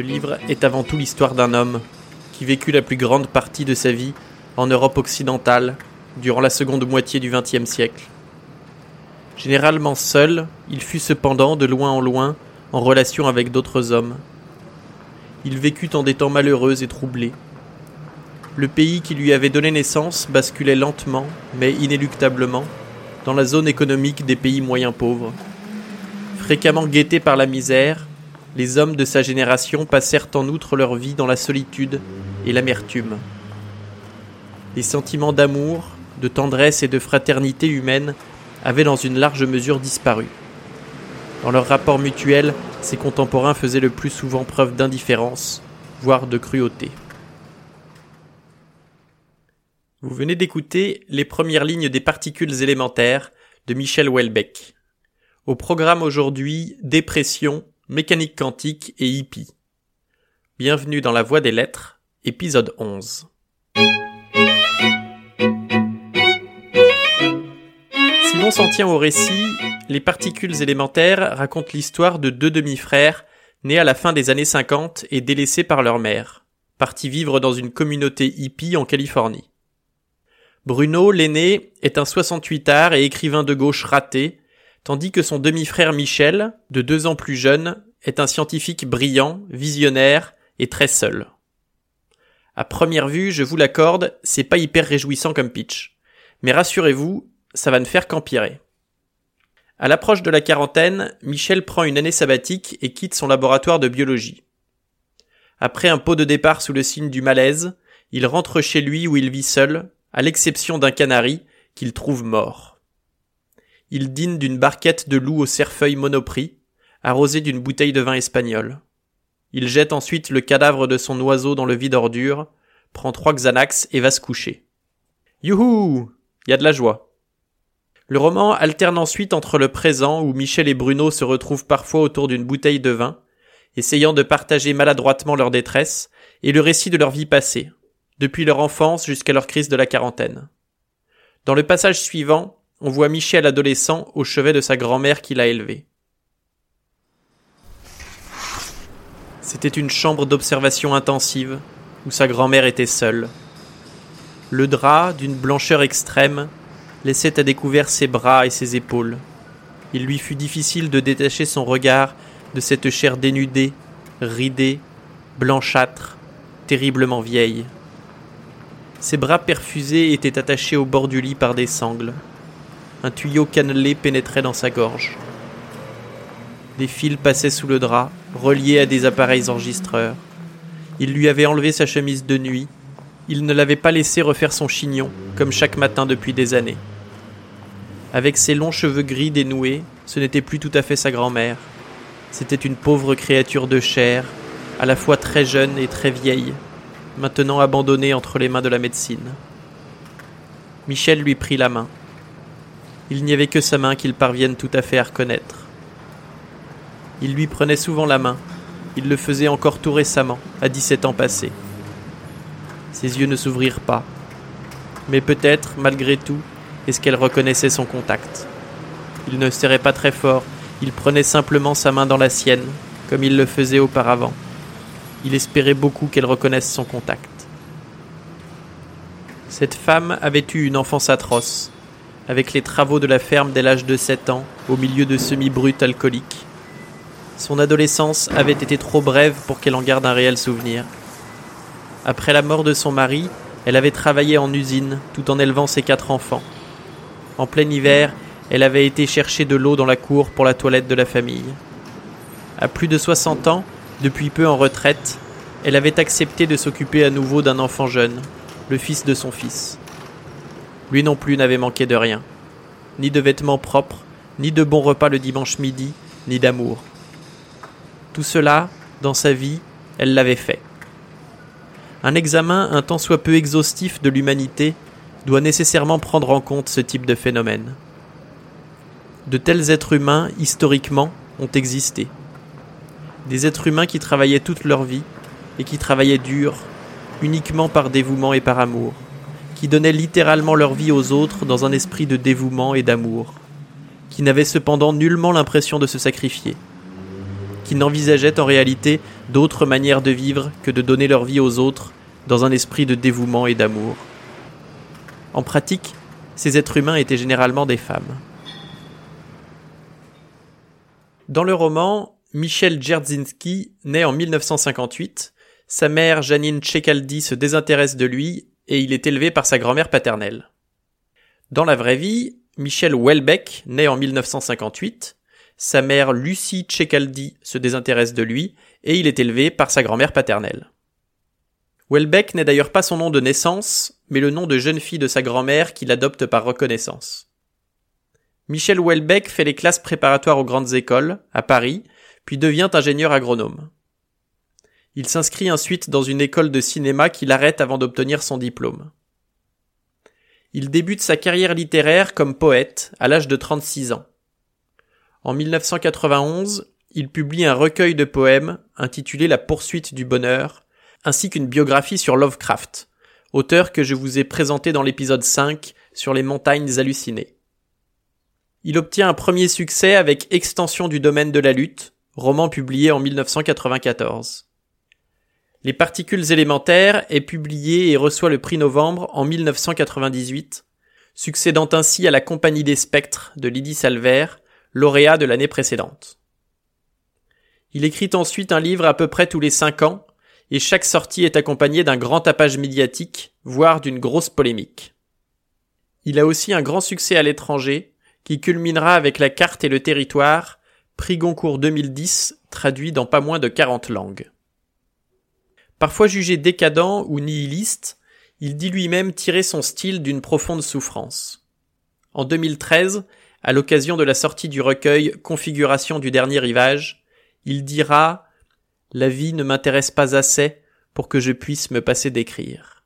Livre est avant tout l'histoire d'un homme qui vécut la plus grande partie de sa vie en Europe occidentale durant la seconde moitié du XXe siècle. Généralement seul, il fut cependant de loin en loin en relation avec d'autres hommes. Il vécut en des temps malheureux et troublés. Le pays qui lui avait donné naissance basculait lentement, mais inéluctablement, dans la zone économique des pays moyens pauvres. Fréquemment guettés par la misère, les hommes de sa génération passèrent en outre leur vie dans la solitude et l'amertume. Les sentiments d'amour, de tendresse et de fraternité humaine avaient dans une large mesure disparu. Dans leur rapport mutuel, ses contemporains faisaient le plus souvent preuve d'indifférence, voire de cruauté. Vous venez d'écouter les premières lignes des particules élémentaires de Michel Houellebecq. Au programme aujourd'hui, dépression, mécanique quantique et hippie. Bienvenue dans la Voie des Lettres, épisode 11. Si l'on s'en tient au récit, les particules élémentaires racontent l'histoire de deux demi-frères nés à la fin des années 50 et délaissés par leur mère, partis vivre dans une communauté hippie en Californie. Bruno, l'aîné, est un 68 art et écrivain de gauche raté, tandis que son demi-frère Michel, de deux ans plus jeune, est un scientifique brillant, visionnaire et très seul. À première vue, je vous l'accorde, c'est pas hyper réjouissant comme pitch. Mais rassurez-vous, ça va ne faire qu'empirer. À l'approche de la quarantaine, Michel prend une année sabbatique et quitte son laboratoire de biologie. Après un pot de départ sous le signe du malaise, il rentre chez lui où il vit seul, à l'exception d'un canari qu'il trouve mort. Il dîne d'une barquette de loup au cerfeuil monoprix, arrosé d'une bouteille de vin espagnol. Il jette ensuite le cadavre de son oiseau dans le vide ordure, prend trois Xanax et va se coucher. Youhou! Y a de la joie. Le roman alterne ensuite entre le présent où Michel et Bruno se retrouvent parfois autour d'une bouteille de vin, essayant de partager maladroitement leur détresse, et le récit de leur vie passée, depuis leur enfance jusqu'à leur crise de la quarantaine. Dans le passage suivant, on voit Michel adolescent au chevet de sa grand-mère qui l'a élevé. C'était une chambre d'observation intensive où sa grand-mère était seule. Le drap, d'une blancheur extrême, laissait à découvert ses bras et ses épaules. Il lui fut difficile de détacher son regard de cette chair dénudée, ridée, blanchâtre, terriblement vieille. Ses bras perfusés étaient attachés au bord du lit par des sangles. Un tuyau cannelé pénétrait dans sa gorge. Des fils passaient sous le drap, reliés à des appareils enregistreurs. Il lui avait enlevé sa chemise de nuit. Il ne l'avait pas laissé refaire son chignon, comme chaque matin depuis des années. Avec ses longs cheveux gris dénoués, ce n'était plus tout à fait sa grand-mère. C'était une pauvre créature de chair, à la fois très jeune et très vieille, maintenant abandonnée entre les mains de la médecine. Michel lui prit la main. Il n'y avait que sa main qu'il parvienne tout à fait à reconnaître. Il lui prenait souvent la main. Il le faisait encore tout récemment, à 17 ans passés. Ses yeux ne s'ouvrirent pas. Mais peut-être, malgré tout, est-ce qu'elle reconnaissait son contact. Il ne serrait pas très fort, il prenait simplement sa main dans la sienne, comme il le faisait auparavant. Il espérait beaucoup qu'elle reconnaisse son contact. Cette femme avait eu une enfance atroce, avec les travaux de la ferme dès l'âge de 7 ans, au milieu de semi-brutes alcooliques. Son adolescence avait été trop brève pour qu'elle en garde un réel souvenir. Après la mort de son mari, elle avait travaillé en usine tout en élevant ses quatre enfants. En plein hiver, elle avait été chercher de l'eau dans la cour pour la toilette de la famille. À plus de 60 ans, depuis peu en retraite, elle avait accepté de s'occuper à nouveau d'un enfant jeune, le fils de son fils. Lui non plus n'avait manqué de rien. Ni de vêtements propres, ni de bons repas le dimanche midi, ni d'amour. Tout cela, dans sa vie, elle l'avait fait. Un examen un tant soit peu exhaustif de l'humanité doit nécessairement prendre en compte ce type de phénomène. De tels êtres humains, historiquement, ont existé. Des êtres humains qui travaillaient toute leur vie et qui travaillaient dur, uniquement par dévouement et par amour qui donnaient littéralement leur vie aux autres dans un esprit de dévouement et d'amour, qui n'avaient cependant nullement l'impression de se sacrifier, qui n'envisageaient en réalité d'autre manière de vivre que de donner leur vie aux autres dans un esprit de dévouement et d'amour. En pratique, ces êtres humains étaient généralement des femmes. Dans le roman, Michel Dzerzhinsky naît en 1958. Sa mère, Janine Tchekaldi, se désintéresse de lui et il est élevé par sa grand-mère paternelle. Dans la vraie vie, Michel Welbeck naît en 1958. Sa mère, Lucie Tchekaldi, se désintéresse de lui et il est élevé par sa grand-mère paternelle. Welbeck n'est d'ailleurs pas son nom de naissance, mais le nom de jeune fille de sa grand-mère qu'il adopte par reconnaissance. Michel Welbeck fait les classes préparatoires aux grandes écoles, à Paris, puis devient ingénieur agronome. Il s'inscrit ensuite dans une école de cinéma qu'il arrête avant d'obtenir son diplôme. Il débute sa carrière littéraire comme poète à l'âge de 36 ans. En 1991, il publie un recueil de poèmes intitulé La poursuite du bonheur, ainsi qu'une biographie sur Lovecraft, auteur que je vous ai présenté dans l'épisode 5 sur les montagnes hallucinées. Il obtient un premier succès avec Extension du domaine de la lutte, roman publié en 1994. Les particules élémentaires est publié et reçoit le prix Novembre en 1998, succédant ainsi à la Compagnie des Spectres de Lydie Salver, lauréat de l'année précédente. Il écrit ensuite un livre à peu près tous les cinq ans, et chaque sortie est accompagnée d'un grand tapage médiatique, voire d'une grosse polémique. Il a aussi un grand succès à l'étranger, qui culminera avec La carte et le territoire, prix Goncourt 2010, traduit dans pas moins de 40 langues. Parfois jugé décadent ou nihiliste, il dit lui-même tirer son style d'une profonde souffrance. En 2013, à l'occasion de la sortie du recueil Configuration du dernier rivage, il dira la vie ne m'intéresse pas assez pour que je puisse me passer d'écrire.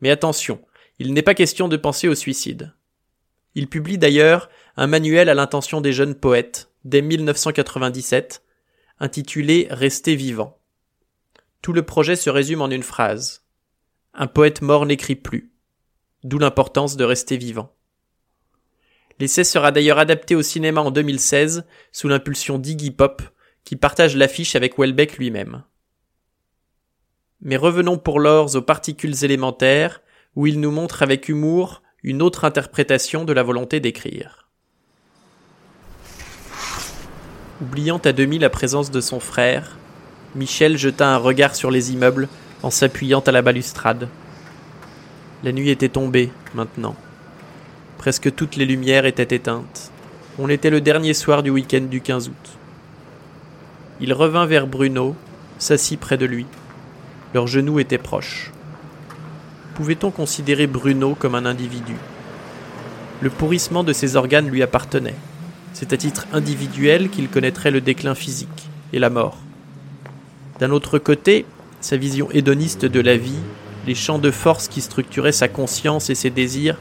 Mais attention, il n'est pas question de penser au suicide. Il publie d'ailleurs un manuel à l'intention des jeunes poètes, dès 1997, intitulé Rester vivant. Tout le projet se résume en une phrase. Un poète mort n'écrit plus. D'où l'importance de rester vivant. L'essai sera d'ailleurs adapté au cinéma en 2016 sous l'impulsion d'Iggy Pop, qui partage l'affiche avec Welbeck lui-même. Mais revenons pour l'ors aux particules élémentaires, où il nous montre avec humour une autre interprétation de la volonté d'écrire. Oubliant à demi la présence de son frère, Michel jeta un regard sur les immeubles en s'appuyant à la balustrade. La nuit était tombée, maintenant. Presque toutes les lumières étaient éteintes. On était le dernier soir du week-end du 15 août. Il revint vers Bruno, s'assit près de lui. Leurs genoux étaient proches. Pouvait-on considérer Bruno comme un individu? Le pourrissement de ses organes lui appartenait. C'est à titre individuel qu'il connaîtrait le déclin physique et la mort. D'un autre côté, sa vision hédoniste de la vie, les champs de force qui structuraient sa conscience et ses désirs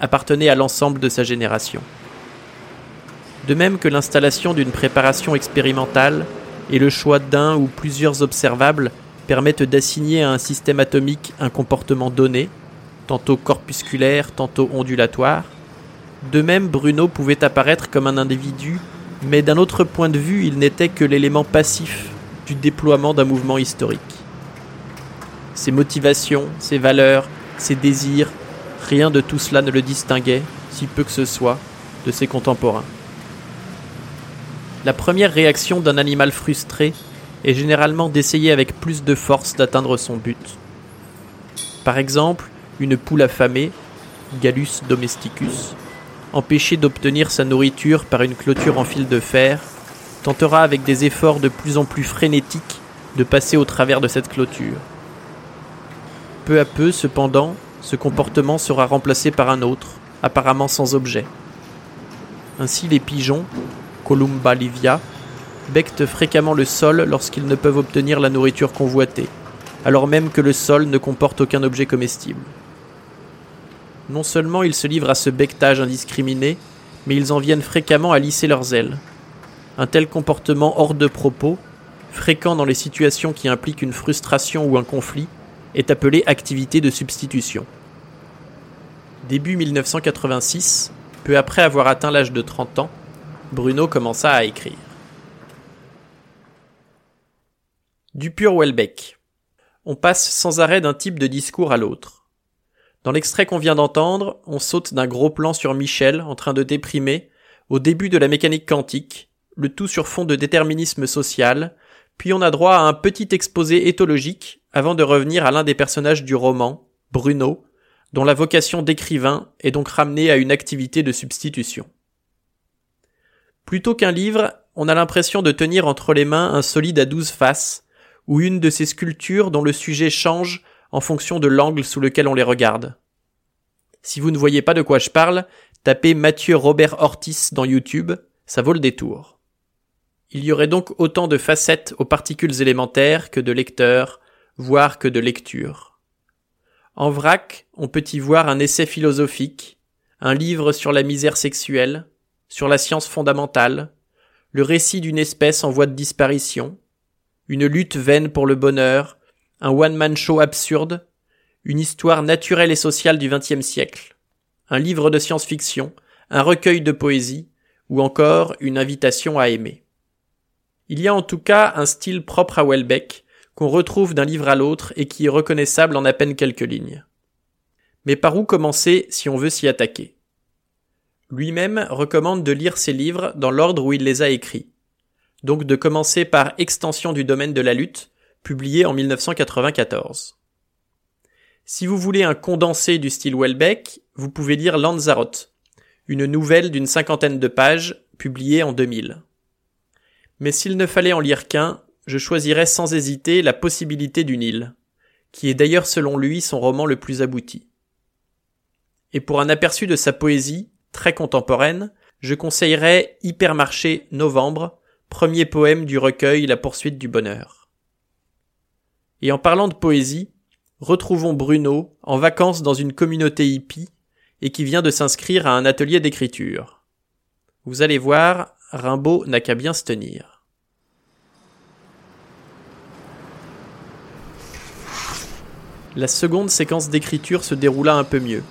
appartenaient à l'ensemble de sa génération. De même que l'installation d'une préparation expérimentale et le choix d'un ou plusieurs observables permettent d'assigner à un système atomique un comportement donné, tantôt corpusculaire, tantôt ondulatoire. De même, Bruno pouvait apparaître comme un individu, mais d'un autre point de vue, il n'était que l'élément passif du déploiement d'un mouvement historique. Ses motivations, ses valeurs, ses désirs, rien de tout cela ne le distinguait, si peu que ce soit, de ses contemporains. La première réaction d'un animal frustré est généralement d'essayer avec plus de force d'atteindre son but. Par exemple, une poule affamée, Gallus domesticus, empêchée d'obtenir sa nourriture par une clôture en fil de fer, tentera avec des efforts de plus en plus frénétiques de passer au travers de cette clôture. Peu à peu, cependant, ce comportement sera remplacé par un autre, apparemment sans objet. Ainsi les pigeons, Columba livia, bectent fréquemment le sol lorsqu'ils ne peuvent obtenir la nourriture convoitée, alors même que le sol ne comporte aucun objet comestible. Non seulement ils se livrent à ce bectage indiscriminé, mais ils en viennent fréquemment à lisser leurs ailes. Un tel comportement hors de propos, fréquent dans les situations qui impliquent une frustration ou un conflit, est appelé activité de substitution. Début 1986, peu après avoir atteint l'âge de 30 ans, Bruno commença à écrire. Du pur Welbeck. On passe sans arrêt d'un type de discours à l'autre. Dans l'extrait qu'on vient d'entendre, on saute d'un gros plan sur Michel en train de déprimer au début de la mécanique quantique, le tout sur fond de déterminisme social, puis on a droit à un petit exposé éthologique avant de revenir à l'un des personnages du roman, Bruno, dont la vocation d'écrivain est donc ramenée à une activité de substitution. Plutôt qu'un livre, on a l'impression de tenir entre les mains un solide à douze faces, ou une de ces sculptures dont le sujet change en fonction de l'angle sous lequel on les regarde. Si vous ne voyez pas de quoi je parle, tapez Mathieu Robert Ortiz dans YouTube, ça vaut le détour. Il y aurait donc autant de facettes aux particules élémentaires que de lecteurs, voire que de lectures. En vrac, on peut y voir un essai philosophique, un livre sur la misère sexuelle, sur la science fondamentale, le récit d'une espèce en voie de disparition, une lutte vaine pour le bonheur, un one-man show absurde, une histoire naturelle et sociale du XXe siècle, un livre de science-fiction, un recueil de poésie, ou encore une invitation à aimer. Il y a en tout cas un style propre à Welbeck, qu'on retrouve d'un livre à l'autre et qui est reconnaissable en à peine quelques lignes. Mais par où commencer si on veut s'y attaquer? Lui-même recommande de lire ses livres dans l'ordre où il les a écrits, donc de commencer par Extension du domaine de la lutte, publié en 1994. Si vous voulez un condensé du style Welbeck, vous pouvez lire Lanzarote, une nouvelle d'une cinquantaine de pages, publiée en 2000. Mais s'il ne fallait en lire qu'un, je choisirais sans hésiter la possibilité d'une île, qui est d'ailleurs selon lui son roman le plus abouti. Et pour un aperçu de sa poésie, très contemporaine, je conseillerais Hypermarché Novembre, premier poème du recueil La poursuite du bonheur. Et en parlant de poésie, retrouvons Bruno en vacances dans une communauté hippie et qui vient de s'inscrire à un atelier d'écriture. Vous allez voir, Rimbaud n'a qu'à bien se tenir. La seconde séquence d'écriture se déroula un peu mieux.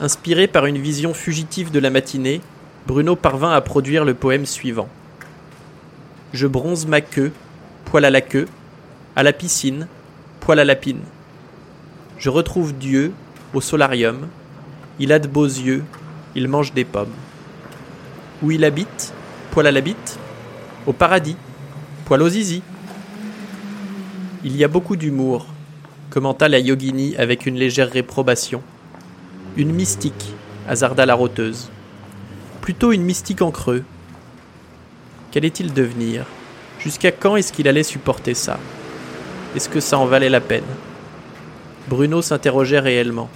Inspiré par une vision fugitive de la matinée, Bruno parvint à produire le poème suivant je bronze ma queue, poil à la queue, à la piscine, poil à lapine. Je retrouve Dieu au solarium, il a de beaux yeux, il mange des pommes. Où il habite, poil à la bite, au paradis, poil aux zizi. Il y a beaucoup d'humour, commenta la yogini avec une légère réprobation. Une mystique, hasarda la roteuse. Plutôt une mystique en creux, Qu'allait-il devenir? Jusqu'à quand est-ce qu'il allait supporter ça? Est-ce que ça en valait la peine? Bruno s'interrogeait réellement.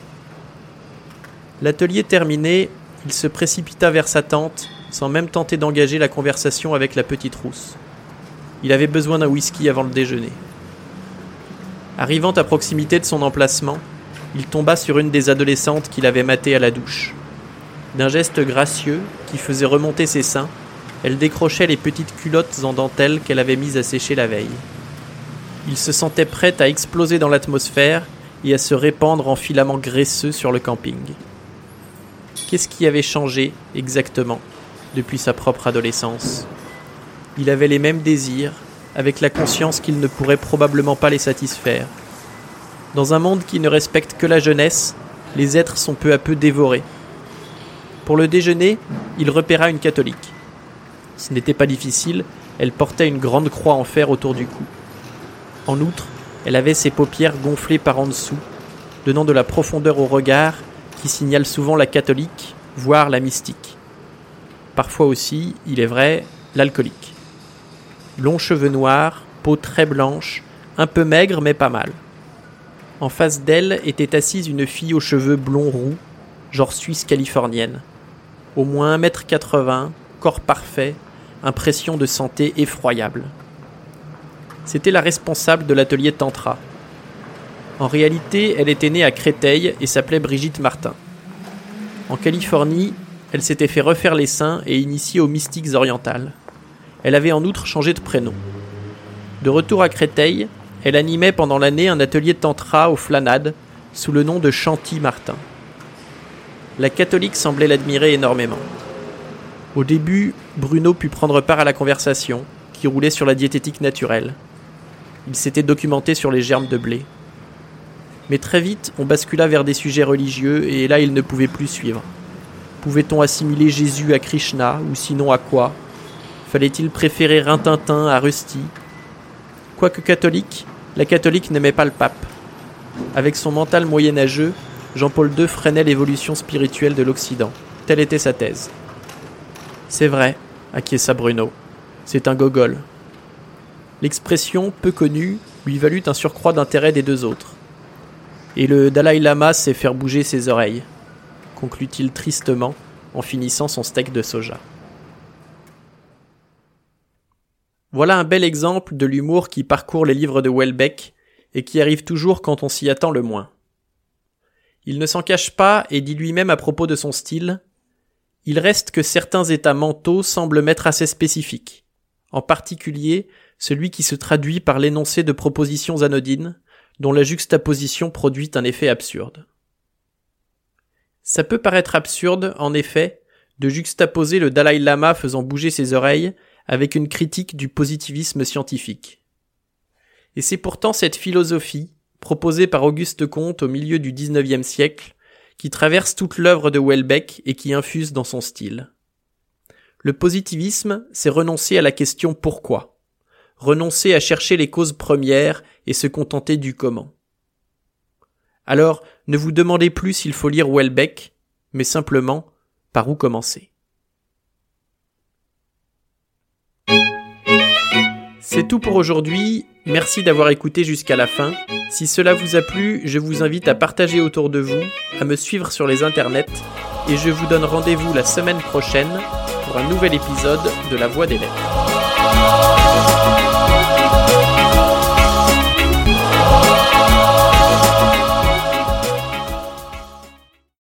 L'atelier terminé, il se précipita vers sa tente, sans même tenter d'engager la conversation avec la petite rousse. Il avait besoin d'un whisky avant le déjeuner. Arrivant à proximité de son emplacement, il tomba sur une des adolescentes qu'il avait matées à la douche. D'un geste gracieux qui faisait remonter ses seins, elle décrochait les petites culottes en dentelle qu'elle avait mises à sécher la veille. Il se sentait prête à exploser dans l'atmosphère et à se répandre en filaments graisseux sur le camping. Qu'est-ce qui avait changé exactement? Depuis sa propre adolescence Il avait les mêmes désirs, avec la conscience qu'il ne pourrait probablement pas les satisfaire. Dans un monde qui ne respecte que la jeunesse, les êtres sont peu à peu dévorés. Pour le déjeuner, il repéra une catholique. Ce n'était pas difficile, elle portait une grande croix en fer autour du cou. En outre, elle avait ses paupières gonflées par en dessous, donnant de la profondeur au regard qui signale souvent la catholique, voire la mystique. Parfois aussi, il est vrai, l'alcoolique. Longs cheveux noirs, peau très blanche, un peu maigre mais pas mal. En face d'elle était assise une fille aux cheveux blonds roux, genre suisse californienne. Au moins 1m80, corps parfait, impression de santé effroyable. C'était la responsable de l'atelier Tantra. En réalité, elle était née à Créteil et s'appelait Brigitte Martin. En Californie, elle s'était fait refaire les seins et initiée aux mystiques orientales. Elle avait en outre changé de prénom. De retour à Créteil, elle animait pendant l'année un atelier tantra aux Flanades sous le nom de Chanty Martin. La catholique semblait l'admirer énormément. Au début, Bruno put prendre part à la conversation, qui roulait sur la diététique naturelle. Il s'était documenté sur les germes de blé. Mais très vite, on bascula vers des sujets religieux et là, il ne pouvait plus suivre. Pouvait-on assimiler Jésus à Krishna ou sinon à quoi? Fallait-il préférer Rintintin à Rusty? Quoique catholique, la catholique n'aimait pas le pape. Avec son mental moyenâgeux, Jean-Paul II freinait l'évolution spirituelle de l'Occident. Telle était sa thèse. C'est vrai, acquiesça Bruno. C'est un gogol. L'expression peu connue lui valut un surcroît d'intérêt des deux autres. Et le Dalai Lama sait faire bouger ses oreilles, conclut-il tristement en finissant son steak de soja. Voilà un bel exemple de l'humour qui parcourt les livres de Welbeck et qui arrive toujours quand on s'y attend le moins. Il ne s'en cache pas et dit lui-même à propos de son style Il reste que certains états mentaux semblent m'être assez spécifiques, en particulier celui qui se traduit par l'énoncé de propositions anodines, dont la juxtaposition produit un effet absurde. Ça peut paraître absurde, en effet, de juxtaposer le Dalai Lama faisant bouger ses oreilles avec une critique du positivisme scientifique. Et c'est pourtant cette philosophie, proposée par Auguste Comte au milieu du XIXe siècle, qui traverse toute l'œuvre de Welbeck et qui infuse dans son style. Le positivisme, c'est renoncer à la question pourquoi, renoncer à chercher les causes premières et se contenter du comment. Alors, ne vous demandez plus s'il faut lire Welbeck, mais simplement par où commencer. C'est tout pour aujourd'hui. Merci d'avoir écouté jusqu'à la fin. Si cela vous a plu, je vous invite à partager autour de vous, à me suivre sur les internets, et je vous donne rendez-vous la semaine prochaine pour un nouvel épisode de La Voix des Lettres.